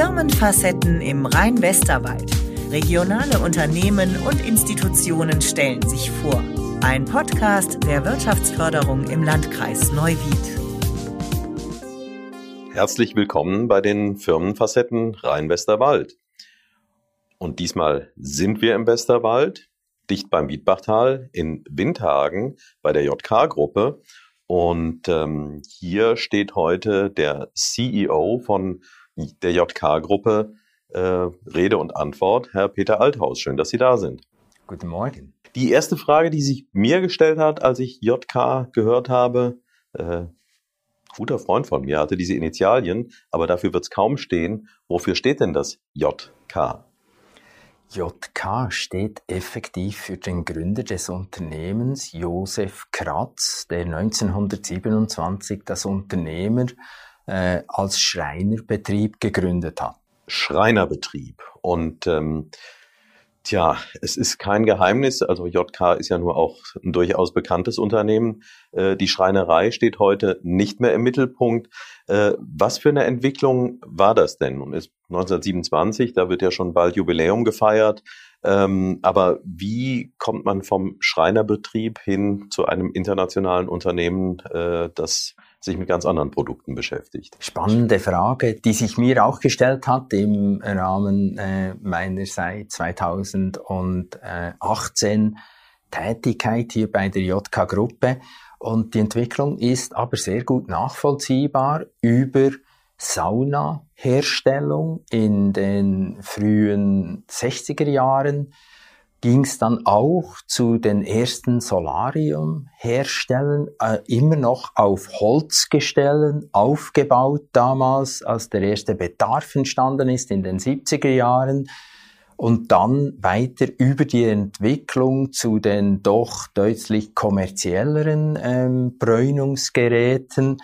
Firmenfacetten im Rhein-Westerwald. Regionale Unternehmen und Institutionen stellen sich vor. Ein Podcast der Wirtschaftsförderung im Landkreis Neuwied. Herzlich willkommen bei den Firmenfacetten Rhein-Westerwald. Und diesmal sind wir im Westerwald, dicht beim Wiedbachtal in Windhagen bei der JK-Gruppe. Und ähm, hier steht heute der CEO von der JK-Gruppe äh, Rede und Antwort, Herr Peter Althaus. Schön, dass Sie da sind. Guten Morgen. Die erste Frage, die sich mir gestellt hat, als ich JK gehört habe, äh, guter Freund von mir hatte diese Initialien, aber dafür wird es kaum stehen. Wofür steht denn das JK? JK steht effektiv für den Gründer des Unternehmens, Josef Kratz, der 1927 das Unternehmen äh, als Schreinerbetrieb gegründet hat. Schreinerbetrieb. Und ähm, Tja, es ist kein Geheimnis. Also JK ist ja nur auch ein durchaus bekanntes Unternehmen. Äh, die Schreinerei steht heute nicht mehr im Mittelpunkt. Äh, was für eine Entwicklung war das denn? Und ist 1927, da wird ja schon bald Jubiläum gefeiert. Ähm, aber wie kommt man vom Schreinerbetrieb hin zu einem internationalen Unternehmen, äh, das sich mit ganz anderen Produkten beschäftigt. Spannende Frage, die sich mir auch gestellt hat im Rahmen äh, meiner seit 2018 Tätigkeit hier bei der JK-Gruppe. Und die Entwicklung ist aber sehr gut nachvollziehbar über Saunaherstellung in den frühen 60er Jahren ging es dann auch zu den ersten Solarium-Herstellen, äh, immer noch auf Holzgestellen aufgebaut damals, als der erste Bedarf entstanden ist in den 70er Jahren. Und dann weiter über die Entwicklung zu den doch deutlich kommerzielleren ähm, Bräunungsgeräten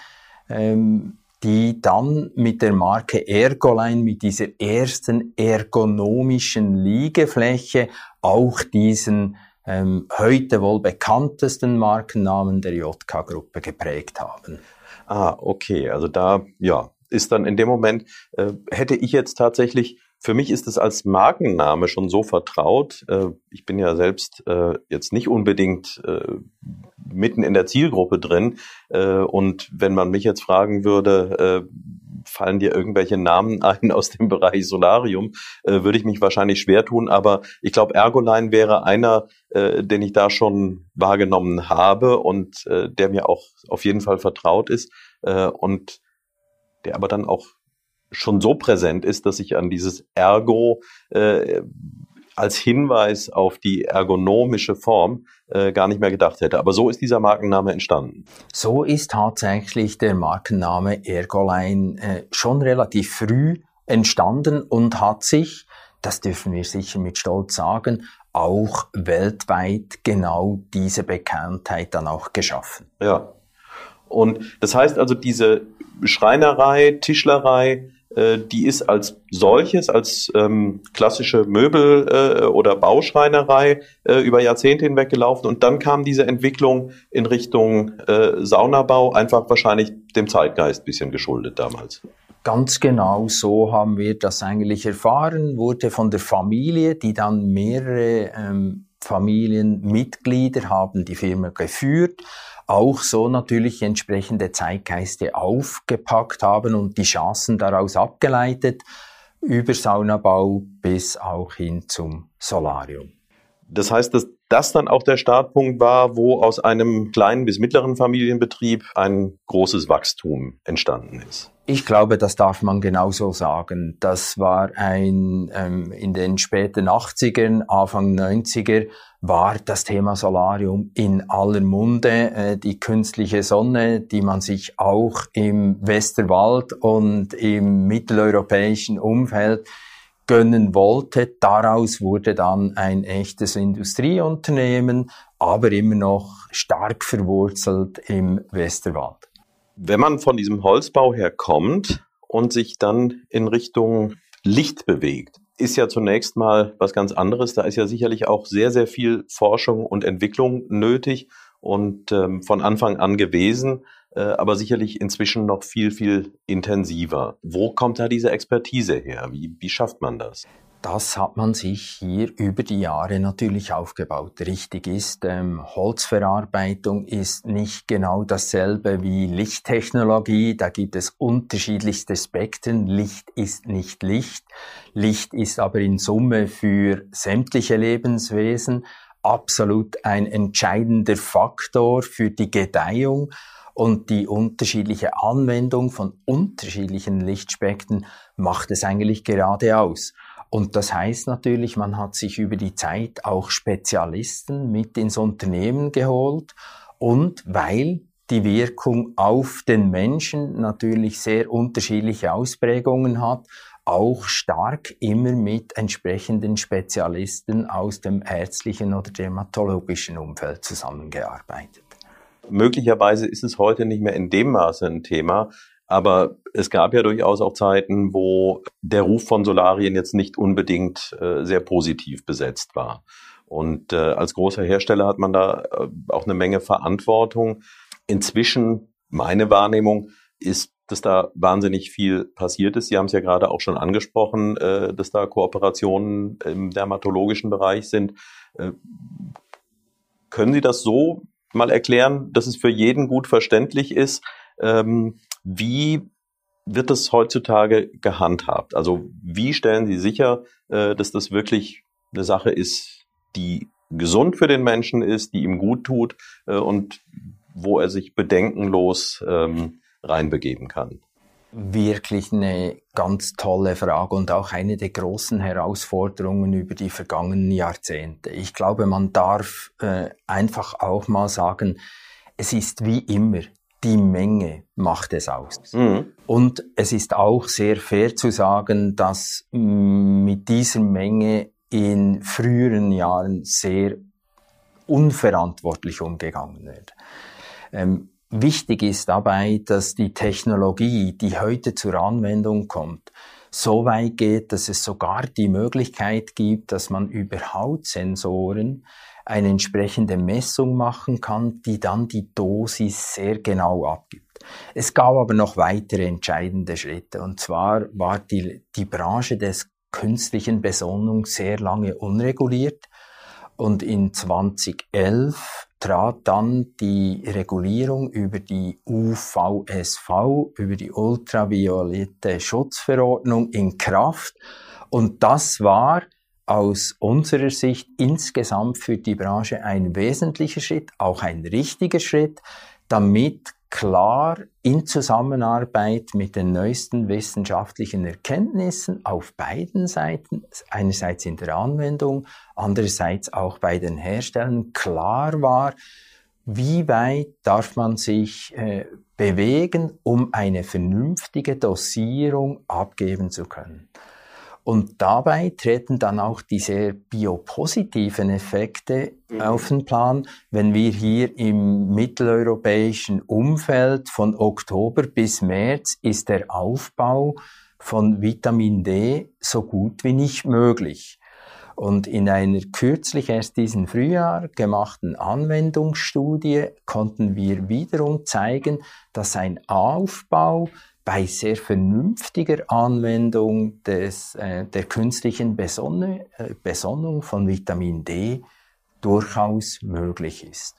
ähm, die dann mit der Marke Ergoline, mit dieser ersten ergonomischen Liegefläche auch diesen ähm, heute wohl bekanntesten Markennamen der JK-Gruppe geprägt haben. Ah, okay. Also da, ja, ist dann in dem Moment, äh, hätte ich jetzt tatsächlich, für mich ist es als Markenname schon so vertraut. Äh, ich bin ja selbst äh, jetzt nicht unbedingt äh, mitten in der Zielgruppe drin. Und wenn man mich jetzt fragen würde, fallen dir irgendwelche Namen ein aus dem Bereich Solarium, würde ich mich wahrscheinlich schwer tun. Aber ich glaube, Ergoline wäre einer, den ich da schon wahrgenommen habe und der mir auch auf jeden Fall vertraut ist und der aber dann auch schon so präsent ist, dass ich an dieses Ergo äh, als Hinweis auf die ergonomische Form äh, gar nicht mehr gedacht hätte. Aber so ist dieser Markenname entstanden. So ist tatsächlich der Markenname Ergoline äh, schon relativ früh entstanden und hat sich, das dürfen wir sicher mit Stolz sagen, auch weltweit genau diese Bekanntheit dann auch geschaffen. Ja. Und das heißt also, diese Schreinerei, Tischlerei, die ist als solches, als ähm, klassische Möbel- äh, oder Bauschreinerei äh, über Jahrzehnte hinweg gelaufen und dann kam diese Entwicklung in Richtung äh, Saunabau, einfach wahrscheinlich dem Zeitgeist bisschen geschuldet damals. Ganz genau so haben wir das eigentlich erfahren, wurde von der Familie, die dann mehrere ähm, Familienmitglieder haben die Firma geführt auch so natürlich entsprechende Zeitgeiste aufgepackt haben und die Chancen daraus abgeleitet, über Saunabau bis auch hin zum Solarium. Das heißt, dass das dann auch der Startpunkt war, wo aus einem kleinen bis mittleren Familienbetrieb ein großes Wachstum entstanden ist. Ich glaube, das darf man genauso sagen. Das war ein, ähm, in den späten 80ern, Anfang 90er war das Thema Solarium in aller Munde. Äh, die künstliche Sonne, die man sich auch im Westerwald und im mitteleuropäischen Umfeld gönnen wollte. Daraus wurde dann ein echtes Industrieunternehmen, aber immer noch stark verwurzelt im Westerwald. Wenn man von diesem Holzbau her kommt und sich dann in Richtung Licht bewegt, ist ja zunächst mal was ganz anderes. Da ist ja sicherlich auch sehr, sehr viel Forschung und Entwicklung nötig und ähm, von Anfang an gewesen. Äh, aber sicherlich inzwischen noch viel, viel intensiver. Wo kommt da diese Expertise her? Wie, wie schafft man das? Das hat man sich hier über die Jahre natürlich aufgebaut. Richtig ist, ähm, Holzverarbeitung ist nicht genau dasselbe wie Lichttechnologie. Da gibt es unterschiedlichste Spektren. Licht ist nicht Licht. Licht ist aber in Summe für sämtliche Lebenswesen absolut ein entscheidender Faktor für die Gedeihung und die unterschiedliche Anwendung von unterschiedlichen Lichtspektren macht es eigentlich gerade aus. Und das heißt natürlich, man hat sich über die Zeit auch Spezialisten mit ins Unternehmen geholt und weil die Wirkung auf den Menschen natürlich sehr unterschiedliche Ausprägungen hat, auch stark immer mit entsprechenden Spezialisten aus dem ärztlichen oder dermatologischen Umfeld zusammengearbeitet. Möglicherweise ist es heute nicht mehr in dem Maße ein Thema, aber es gab ja durchaus auch Zeiten, wo der Ruf von Solarien jetzt nicht unbedingt äh, sehr positiv besetzt war. Und äh, als großer Hersteller hat man da äh, auch eine Menge Verantwortung. Inzwischen, meine Wahrnehmung, ist, dass da wahnsinnig viel passiert ist. Sie haben es ja gerade auch schon angesprochen, äh, dass da Kooperationen im dermatologischen Bereich sind. Äh, können Sie das so mal erklären, dass es für jeden gut verständlich ist? Ähm, wie wird das heutzutage gehandhabt? Also wie stellen Sie sicher, äh, dass das wirklich eine Sache ist, die gesund für den Menschen ist, die ihm gut tut äh, und wo er sich bedenkenlos ähm, reinbegeben kann? Wirklich eine ganz tolle Frage und auch eine der großen Herausforderungen über die vergangenen Jahrzehnte. Ich glaube, man darf äh, einfach auch mal sagen, es ist wie immer die Menge macht es aus. Mhm. Und es ist auch sehr fair zu sagen, dass mit dieser Menge in früheren Jahren sehr unverantwortlich umgegangen wird. Ähm, wichtig ist dabei, dass die Technologie, die heute zur Anwendung kommt, so weit geht, dass es sogar die Möglichkeit gibt, dass man über Hautsensoren eine entsprechende Messung machen kann, die dann die Dosis sehr genau abgibt. Es gab aber noch weitere entscheidende Schritte. Und zwar war die, die Branche des künstlichen Besonnung sehr lange unreguliert. Und in 2011 trat dann die Regulierung über die UVSV, über die ultraviolette Schutzverordnung in Kraft. Und das war aus unserer Sicht insgesamt für die Branche ein wesentlicher Schritt, auch ein richtiger Schritt, damit klar in Zusammenarbeit mit den neuesten wissenschaftlichen Erkenntnissen auf beiden Seiten, einerseits in der Anwendung, andererseits auch bei den Herstellern, klar war, wie weit darf man sich äh, bewegen, um eine vernünftige Dosierung abgeben zu können. Und dabei treten dann auch diese biopositiven Effekte mhm. auf den Plan, wenn wir hier im mitteleuropäischen Umfeld von Oktober bis März ist der Aufbau von Vitamin D so gut wie nicht möglich. Und in einer kürzlich erst diesen Frühjahr gemachten Anwendungsstudie konnten wir wiederum zeigen, dass ein Aufbau bei sehr vernünftiger Anwendung des, äh, der künstlichen Besonne, äh, Besonnung von Vitamin D durchaus möglich ist.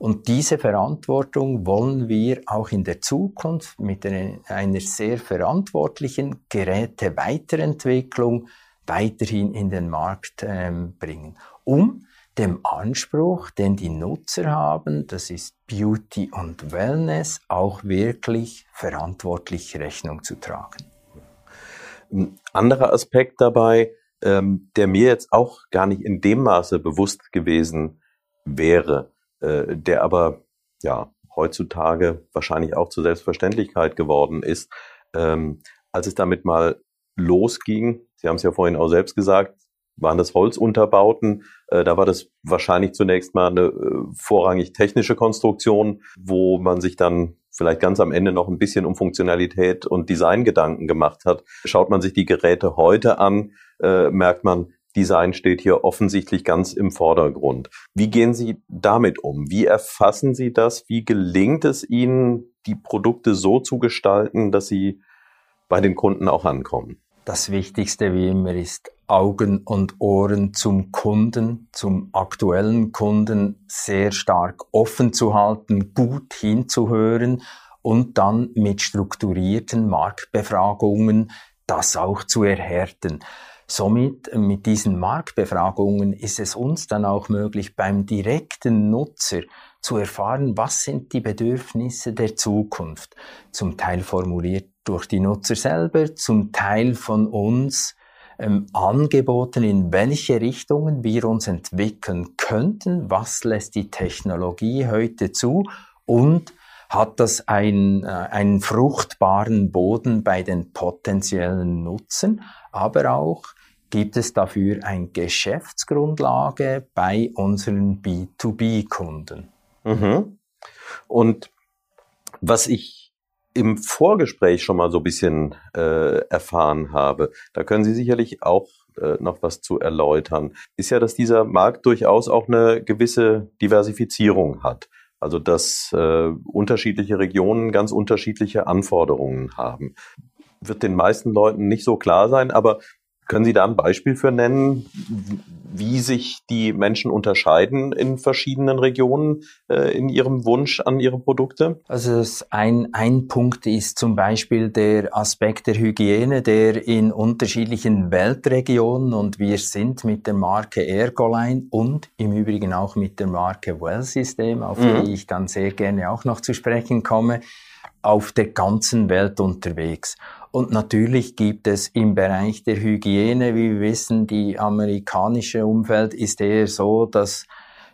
Und diese Verantwortung wollen wir auch in der Zukunft mit einer, sehr verantwortlichen Geräte-Weiterentwicklung weiterhin in den Markt ähm, bringen, um dem Anspruch, den die Nutzer haben, das ist Beauty und Wellness, auch wirklich verantwortlich Rechnung zu tragen. Ein anderer Aspekt dabei, ähm, der mir jetzt auch gar nicht in dem Maße bewusst gewesen wäre, äh, der aber ja heutzutage wahrscheinlich auch zur Selbstverständlichkeit geworden ist, ähm, als es damit mal losging. Sie haben es ja vorhin auch selbst gesagt, waren das Holzunterbauten. Äh, da war das wahrscheinlich zunächst mal eine äh, vorrangig technische Konstruktion, wo man sich dann vielleicht ganz am Ende noch ein bisschen um Funktionalität und Designgedanken gemacht hat. Schaut man sich die Geräte heute an, äh, merkt man, Design steht hier offensichtlich ganz im Vordergrund. Wie gehen Sie damit um? Wie erfassen Sie das? Wie gelingt es Ihnen, die Produkte so zu gestalten, dass sie bei den Kunden auch ankommen? Das Wichtigste wie immer ist Augen und Ohren zum Kunden, zum aktuellen Kunden sehr stark offen zu halten, gut hinzuhören und dann mit strukturierten Marktbefragungen das auch zu erhärten. Somit mit diesen Marktbefragungen ist es uns dann auch möglich, beim direkten Nutzer zu erfahren, was sind die Bedürfnisse der Zukunft, zum Teil formuliert durch die Nutzer selber, zum Teil von uns ähm, angeboten, in welche Richtungen wir uns entwickeln könnten, was lässt die Technologie heute zu und hat das ein, äh, einen fruchtbaren Boden bei den potenziellen Nutzern, aber auch gibt es dafür eine Geschäftsgrundlage bei unseren B2B-Kunden. Mhm. Und was ich im Vorgespräch schon mal so ein bisschen äh, erfahren habe, da können Sie sicherlich auch äh, noch was zu erläutern, ist ja, dass dieser Markt durchaus auch eine gewisse Diversifizierung hat. Also dass äh, unterschiedliche Regionen ganz unterschiedliche Anforderungen haben. Wird den meisten Leuten nicht so klar sein, aber können Sie da ein Beispiel für nennen, wie sich die Menschen unterscheiden in verschiedenen Regionen äh, in ihrem Wunsch an ihre Produkte? Also ein, ein Punkt ist zum Beispiel der Aspekt der Hygiene, der in unterschiedlichen Weltregionen und wir sind mit der Marke Ergoline und im Übrigen auch mit der Marke Well System, auf mhm. die ich dann sehr gerne auch noch zu sprechen komme, auf der ganzen Welt unterwegs. Und natürlich gibt es im Bereich der Hygiene, wie wir wissen, die amerikanische Umfeld ist eher so, dass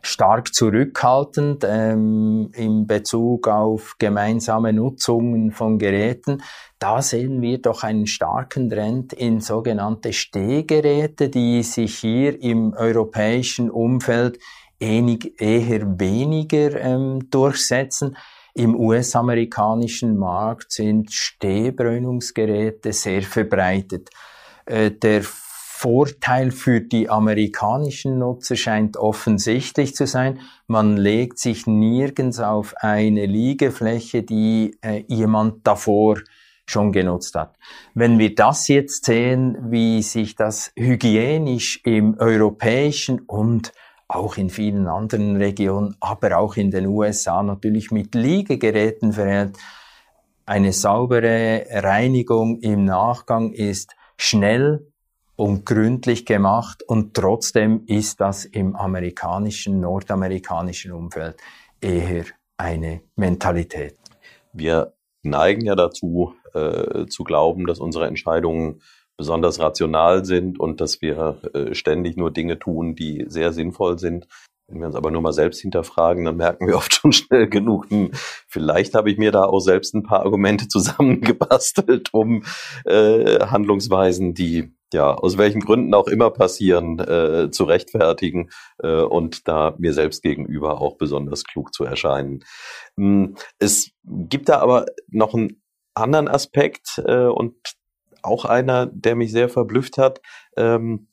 stark zurückhaltend ähm, in Bezug auf gemeinsame Nutzungen von Geräten. Da sehen wir doch einen starken Trend in sogenannte Stehgeräte, die sich hier im europäischen Umfeld eher weniger ähm, durchsetzen. Im US-amerikanischen Markt sind Stehbräunungsgeräte sehr verbreitet. Äh, der Vorteil für die amerikanischen Nutzer scheint offensichtlich zu sein. Man legt sich nirgends auf eine Liegefläche, die äh, jemand davor schon genutzt hat. Wenn wir das jetzt sehen, wie sich das hygienisch im europäischen und auch in vielen anderen Regionen, aber auch in den USA natürlich mit Liegegeräten verhält. Eine saubere Reinigung im Nachgang ist schnell und gründlich gemacht und trotzdem ist das im amerikanischen, nordamerikanischen Umfeld eher eine Mentalität. Wir neigen ja dazu, äh, zu glauben, dass unsere Entscheidungen besonders rational sind und dass wir äh, ständig nur Dinge tun, die sehr sinnvoll sind. Wenn wir uns aber nur mal selbst hinterfragen, dann merken wir oft schon schnell genug, hm, vielleicht habe ich mir da auch selbst ein paar Argumente zusammengebastelt, um äh, Handlungsweisen, die ja aus welchen Gründen auch immer passieren, äh, zu rechtfertigen äh, und da mir selbst gegenüber auch besonders klug zu erscheinen. Hm, es gibt da aber noch einen anderen Aspekt äh, und auch einer, der mich sehr verblüfft hat. Ähm,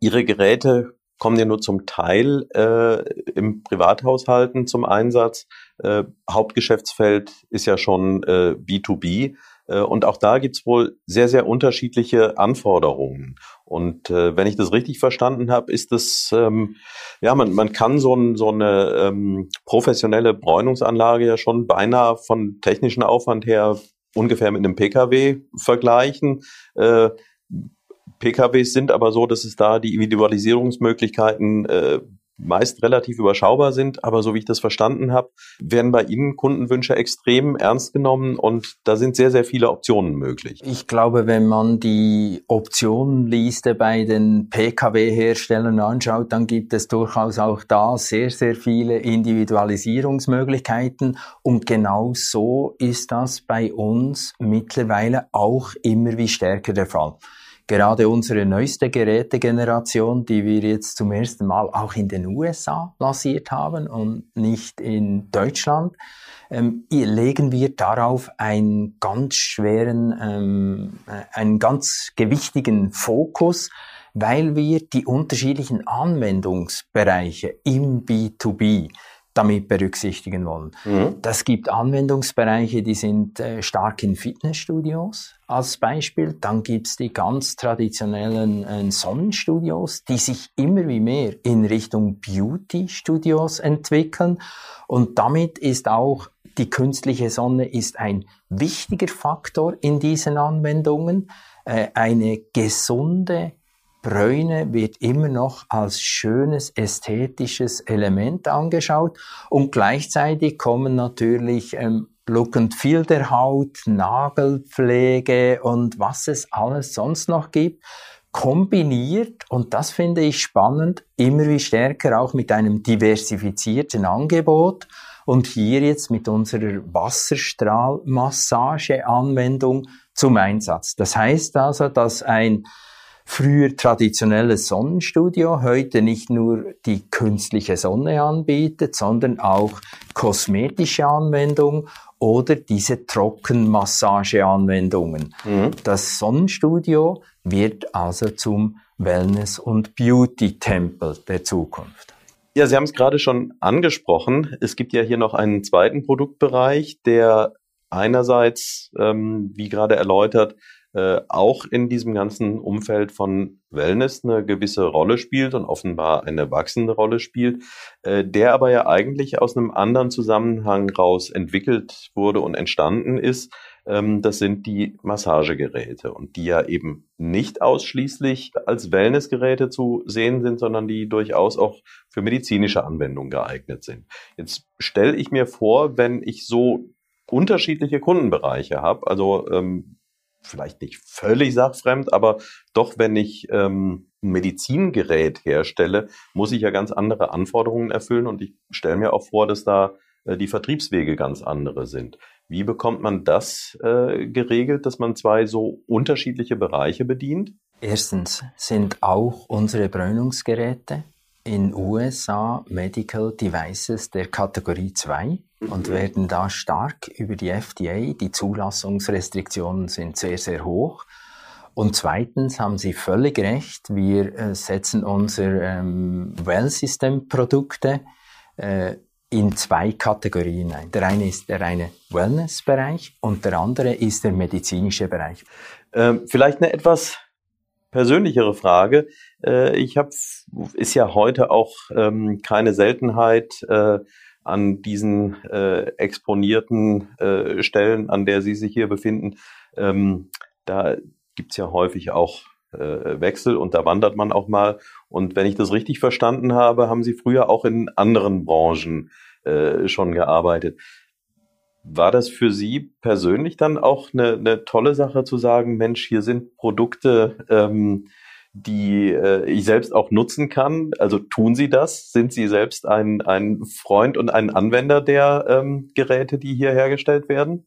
ihre Geräte kommen ja nur zum Teil äh, im Privathaushalten zum Einsatz. Äh, Hauptgeschäftsfeld ist ja schon äh, B2B. Äh, und auch da gibt's wohl sehr, sehr unterschiedliche Anforderungen. Und äh, wenn ich das richtig verstanden habe, ist das, ähm, ja, man, man kann so, ein, so eine ähm, professionelle Bräunungsanlage ja schon beinahe von technischen Aufwand her ungefähr mit einem Pkw vergleichen. Äh, PKWs sind aber so, dass es da die Individualisierungsmöglichkeiten äh, meist relativ überschaubar sind, aber so wie ich das verstanden habe, werden bei Ihnen Kundenwünsche extrem ernst genommen und da sind sehr, sehr viele Optionen möglich. Ich glaube, wenn man die Optionenliste bei den Pkw-Herstellern anschaut, dann gibt es durchaus auch da sehr, sehr viele Individualisierungsmöglichkeiten und genau so ist das bei uns mittlerweile auch immer wie stärker der Fall gerade unsere neueste Gerätegeneration, die wir jetzt zum ersten Mal auch in den USA lanciert haben und nicht in Deutschland, ähm, legen wir darauf einen ganz schweren, ähm, äh, einen ganz gewichtigen Fokus, weil wir die unterschiedlichen Anwendungsbereiche im B2B damit berücksichtigen wollen. Mhm. Das gibt Anwendungsbereiche, die sind äh, stark in Fitnessstudios als Beispiel. Dann gibt's die ganz traditionellen äh, Sonnenstudios, die sich immer wie mehr in Richtung Beauty-Studios entwickeln. Und damit ist auch die künstliche Sonne ist ein wichtiger Faktor in diesen Anwendungen. Äh, eine gesunde Bräune wird immer noch als schönes ästhetisches Element angeschaut. Und gleichzeitig kommen natürlich ähm, Look and Feel der Haut, Nagelpflege und was es alles sonst noch gibt, kombiniert. Und das finde ich spannend, immer wie stärker auch mit einem diversifizierten Angebot. Und hier jetzt mit unserer Wasserstrahlmassageanwendung zum Einsatz. Das heißt also, dass ein früher traditionelles Sonnenstudio heute nicht nur die künstliche Sonne anbietet, sondern auch kosmetische Anwendungen oder diese Trockenmassageanwendungen. Mhm. Das Sonnenstudio wird also zum Wellness- und Beauty-Tempel der Zukunft. Ja, Sie haben es gerade schon angesprochen. Es gibt ja hier noch einen zweiten Produktbereich, der einerseits, ähm, wie gerade erläutert, äh, auch in diesem ganzen Umfeld von Wellness eine gewisse Rolle spielt und offenbar eine wachsende Rolle spielt, äh, der aber ja eigentlich aus einem anderen Zusammenhang raus entwickelt wurde und entstanden ist. Ähm, das sind die Massagegeräte und die ja eben nicht ausschließlich als Wellnessgeräte zu sehen sind, sondern die durchaus auch für medizinische Anwendungen geeignet sind. Jetzt stelle ich mir vor, wenn ich so unterschiedliche Kundenbereiche habe, also ähm, vielleicht nicht völlig sachfremd, aber doch, wenn ich ähm, ein Medizingerät herstelle, muss ich ja ganz andere Anforderungen erfüllen und ich stelle mir auch vor, dass da äh, die Vertriebswege ganz andere sind. Wie bekommt man das äh, geregelt, dass man zwei so unterschiedliche Bereiche bedient? Erstens sind auch unsere Bräunungsgeräte in USA Medical Devices der Kategorie 2 und werden da stark über die FDA. Die Zulassungsrestriktionen sind sehr, sehr hoch. Und zweitens haben Sie völlig recht, wir äh, setzen unsere ähm, Well-System-Produkte äh, in zwei Kategorien ein. Der eine ist der reine Wellness-Bereich und der andere ist der medizinische Bereich. Ähm, vielleicht eine etwas persönlichere Frage. Äh, ich habe, ist ja heute auch ähm, keine Seltenheit, äh, an diesen äh, exponierten äh, Stellen, an der Sie sich hier befinden, ähm, da gibt's ja häufig auch äh, Wechsel und da wandert man auch mal. Und wenn ich das richtig verstanden habe, haben Sie früher auch in anderen Branchen äh, schon gearbeitet. War das für Sie persönlich dann auch eine, eine tolle Sache zu sagen, Mensch, hier sind Produkte, ähm, die äh, ich selbst auch nutzen kann. Also tun Sie das? Sind Sie selbst ein, ein Freund und ein Anwender der ähm, Geräte, die hier hergestellt werden?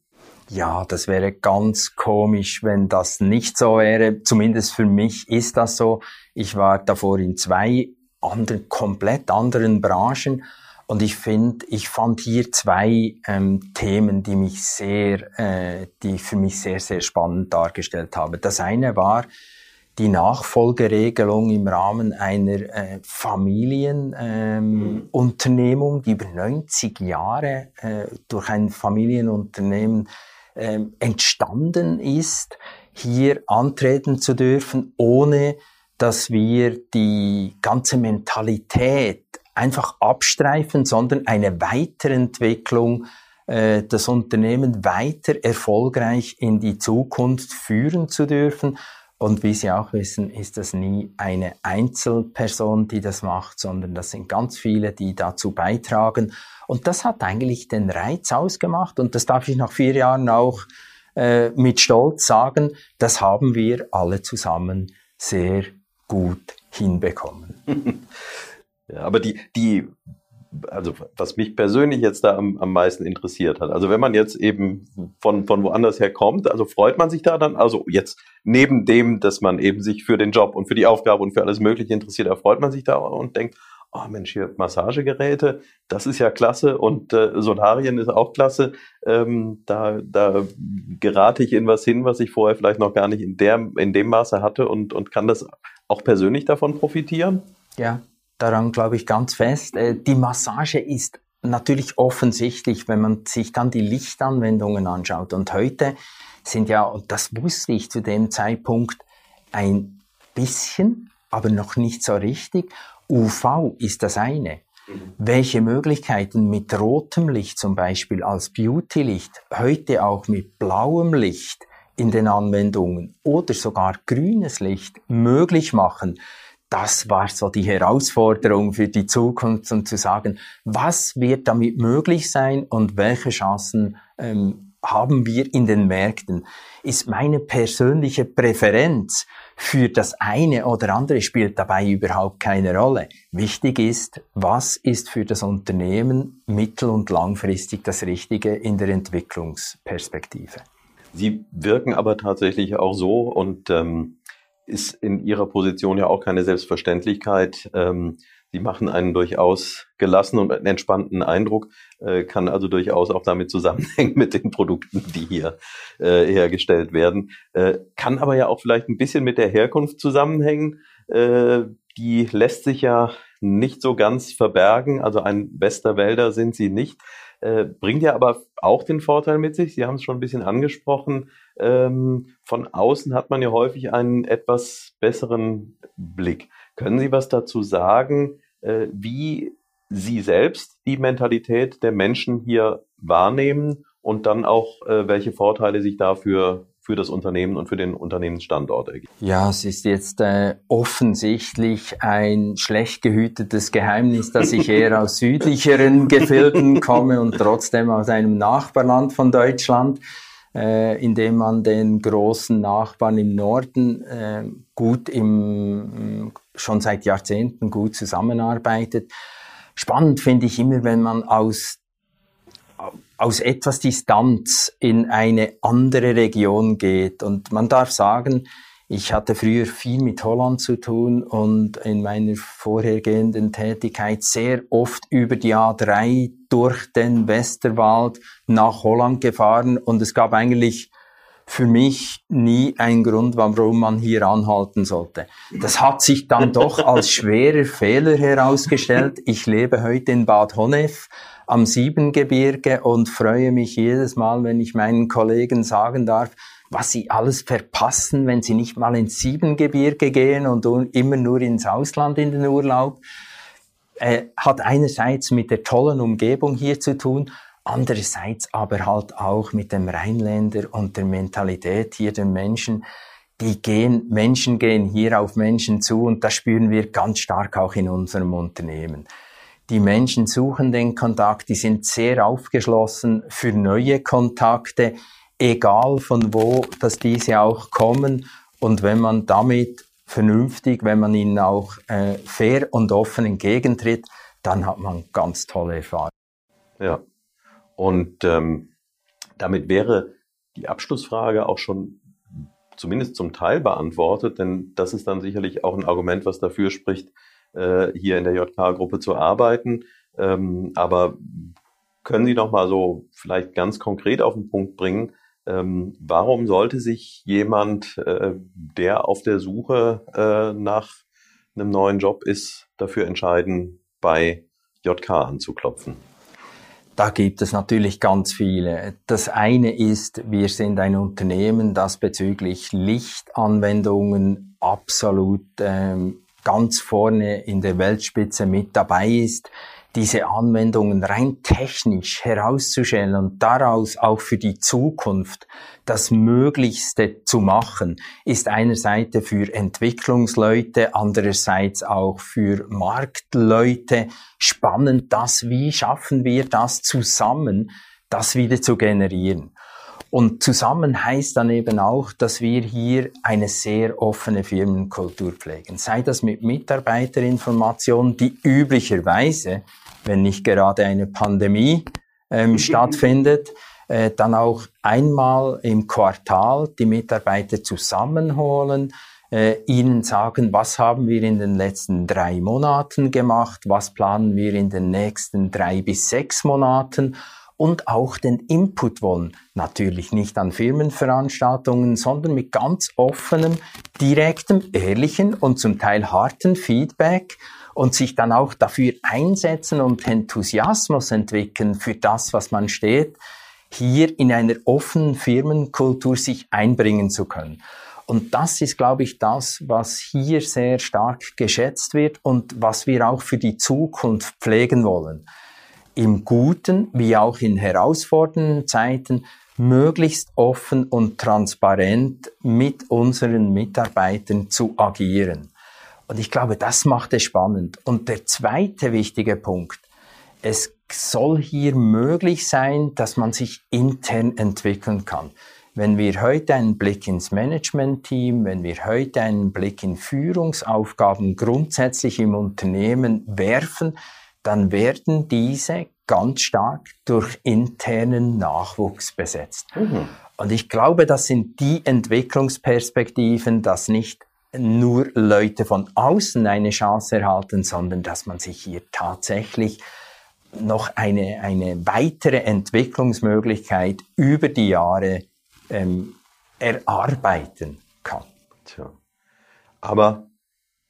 Ja, das wäre ganz komisch, wenn das nicht so wäre. Zumindest für mich ist das so. Ich war davor in zwei anderen, komplett anderen Branchen und ich finde, ich fand hier zwei ähm, Themen, die mich sehr, äh, die für mich sehr, sehr spannend dargestellt haben. Das eine war, die Nachfolgeregelung im Rahmen einer äh, Familienunternehmung, ähm, die über 90 Jahre äh, durch ein Familienunternehmen äh, entstanden ist, hier antreten zu dürfen, ohne dass wir die ganze Mentalität einfach abstreifen, sondern eine Weiterentwicklung äh, das Unternehmen weiter erfolgreich in die Zukunft führen zu dürfen. Und wie Sie auch wissen, ist das nie eine Einzelperson, die das macht, sondern das sind ganz viele, die dazu beitragen. Und das hat eigentlich den Reiz ausgemacht. Und das darf ich nach vier Jahren auch äh, mit Stolz sagen. Das haben wir alle zusammen sehr gut hinbekommen. ja, aber die, die also was mich persönlich jetzt da am, am meisten interessiert hat. Also wenn man jetzt eben von, von woanders her kommt, also freut man sich da dann, also jetzt neben dem, dass man eben sich für den Job und für die Aufgabe und für alles Mögliche interessiert, da freut man sich da und denkt, oh Mensch, hier Massagegeräte, das ist ja klasse und äh, Solarien ist auch klasse. Ähm, da, da gerate ich in was hin, was ich vorher vielleicht noch gar nicht in, der, in dem Maße hatte und, und kann das auch persönlich davon profitieren? Ja, daran glaube ich ganz fest. Äh, die Massage ist natürlich offensichtlich, wenn man sich dann die Lichtanwendungen anschaut. Und heute sind ja, und das wusste ich zu dem Zeitpunkt, ein bisschen, aber noch nicht so richtig. UV ist das eine. Mhm. Welche Möglichkeiten mit rotem Licht zum Beispiel als Beauty-Licht, heute auch mit blauem Licht in den Anwendungen oder sogar grünes Licht möglich machen, das war so die Herausforderung für die Zukunft und zu sagen, was wird damit möglich sein und welche Chancen ähm, haben wir in den Märkten, ist meine persönliche Präferenz für das eine oder andere spielt dabei überhaupt keine Rolle. Wichtig ist, was ist für das Unternehmen mittel- und langfristig das Richtige in der Entwicklungsperspektive. Sie wirken aber tatsächlich auch so und ähm, ist in Ihrer Position ja auch keine Selbstverständlichkeit. Ähm, Sie machen einen durchaus gelassenen und entspannten Eindruck, äh, kann also durchaus auch damit zusammenhängen mit den Produkten, die hier äh, hergestellt werden. Äh, kann aber ja auch vielleicht ein bisschen mit der Herkunft zusammenhängen. Äh, die lässt sich ja nicht so ganz verbergen. Also ein Westerwälder sind sie nicht. Äh, bringt ja aber auch den Vorteil mit sich. Sie haben es schon ein bisschen angesprochen. Ähm, von außen hat man ja häufig einen etwas besseren Blick. Können Sie was dazu sagen, äh, wie Sie selbst die Mentalität der Menschen hier wahrnehmen und dann auch, äh, welche Vorteile sich dafür für das Unternehmen und für den Unternehmensstandort ergeben. Ja, es ist jetzt äh, offensichtlich ein schlecht gehütetes Geheimnis, dass ich eher aus südlicheren Gefilden komme und trotzdem aus einem Nachbarland von Deutschland, äh, in dem man den großen Nachbarn im Norden äh, gut im, schon seit Jahrzehnten gut zusammenarbeitet. Spannend finde ich immer, wenn man aus aus etwas Distanz in eine andere Region geht. Und man darf sagen, ich hatte früher viel mit Holland zu tun und in meiner vorhergehenden Tätigkeit sehr oft über die A3 durch den Westerwald nach Holland gefahren und es gab eigentlich für mich nie einen Grund, warum man hier anhalten sollte. Das hat sich dann doch als schwerer Fehler herausgestellt. Ich lebe heute in Bad Honnef am Siebengebirge und freue mich jedes Mal, wenn ich meinen Kollegen sagen darf, was sie alles verpassen, wenn sie nicht mal ins Siebengebirge gehen und immer nur ins Ausland in den Urlaub. Äh, hat einerseits mit der tollen Umgebung hier zu tun, andererseits aber halt auch mit dem Rheinländer und der Mentalität hier der Menschen. Die gehen, Menschen gehen hier auf Menschen zu und das spüren wir ganz stark auch in unserem Unternehmen. Die Menschen suchen den Kontakt, die sind sehr aufgeschlossen für neue Kontakte, egal von wo, dass diese auch kommen. Und wenn man damit vernünftig, wenn man ihnen auch äh, fair und offen entgegentritt, dann hat man ganz tolle Erfahrungen. Ja, und ähm, damit wäre die Abschlussfrage auch schon zumindest zum Teil beantwortet, denn das ist dann sicherlich auch ein Argument, was dafür spricht, äh, hier in der JK-Gruppe zu arbeiten. Ähm, aber können Sie noch mal so vielleicht ganz konkret auf den Punkt bringen, ähm, warum sollte sich jemand, äh, der auf der Suche äh, nach einem neuen Job ist, dafür entscheiden, bei JK anzuklopfen? Da gibt es natürlich ganz viele. Das eine ist, wir sind ein Unternehmen, das bezüglich Lichtanwendungen absolut ähm, ganz vorne in der Weltspitze mit dabei ist, diese Anwendungen rein technisch herauszustellen und daraus auch für die Zukunft das Möglichste zu machen, ist einerseits für Entwicklungsleute, andererseits auch für Marktleute spannend, das, wie schaffen wir das zusammen, das wieder zu generieren. Und zusammen heißt dann eben auch, dass wir hier eine sehr offene Firmenkultur pflegen. Sei das mit Mitarbeiterinformationen, die üblicherweise, wenn nicht gerade eine Pandemie ähm, stattfindet, äh, dann auch einmal im Quartal die Mitarbeiter zusammenholen, äh, ihnen sagen, was haben wir in den letzten drei Monaten gemacht, was planen wir in den nächsten drei bis sechs Monaten und auch den Input wollen. Natürlich nicht an Firmenveranstaltungen, sondern mit ganz offenem, direktem, ehrlichen und zum Teil harten Feedback und sich dann auch dafür einsetzen und Enthusiasmus entwickeln für das, was man steht, hier in einer offenen Firmenkultur sich einbringen zu können. Und das ist, glaube ich, das, was hier sehr stark geschätzt wird und was wir auch für die Zukunft pflegen wollen. Im Guten wie auch in herausfordernden Zeiten möglichst offen und transparent mit unseren Mitarbeitern zu agieren. Und ich glaube, das macht es spannend. Und der zweite wichtige Punkt, es soll hier möglich sein, dass man sich intern entwickeln kann. Wenn wir heute einen Blick ins Management-Team, wenn wir heute einen Blick in Führungsaufgaben grundsätzlich im Unternehmen werfen, dann werden diese ganz stark durch internen Nachwuchs besetzt. Mhm. Und ich glaube, das sind die Entwicklungsperspektiven, dass nicht nur Leute von außen eine Chance erhalten, sondern dass man sich hier tatsächlich noch eine, eine weitere Entwicklungsmöglichkeit über die Jahre ähm, erarbeiten kann. Tja. Aber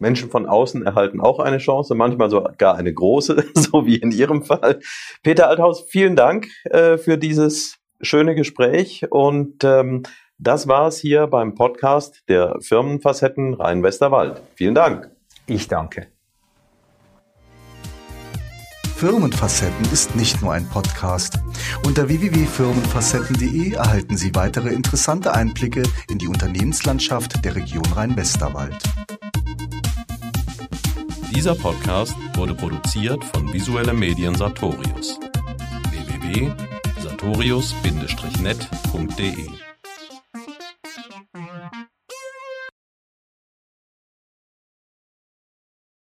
Menschen von außen erhalten auch eine Chance, manchmal sogar eine große, so wie in Ihrem Fall. Peter Althaus, vielen Dank äh, für dieses schöne Gespräch und ähm, das war es hier beim Podcast der Firmenfacetten Rhein-Westerwald. Vielen Dank. Ich danke. Firmenfacetten ist nicht nur ein Podcast. Unter www.firmenfacetten.de erhalten Sie weitere interessante Einblicke in die Unternehmenslandschaft der Region Rhein-Westerwald. Dieser Podcast wurde produziert von Visuelle Medien Sartorius. www.sartorius-net.de